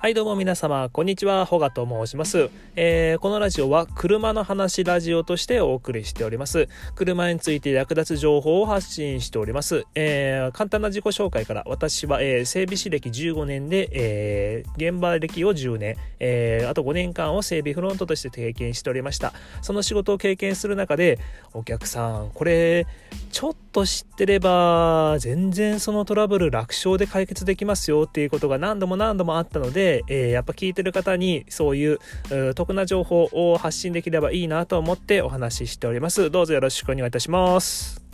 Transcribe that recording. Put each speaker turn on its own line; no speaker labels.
はいどうも皆様、こんにちは、ホガと申します、えー、このラジオは車の話ラジオとしてお送りしております。車について役立つ情報を発信しております。えー、簡単な自己紹介から、私は、えー、整備士歴15年で、現場歴を10年、あと5年間を整備フロントとして経験しておりました。その仕事を経験する中で、お客さん、これ、ちょっと知ってれば、全然そのトラブル楽勝で解決できますよっていうことが何度も何度もあったので、えー、やっぱ聞いてる方にそういう得な情報を発信できればいいなと思ってお話ししております。どうぞよろしくお願いいたします。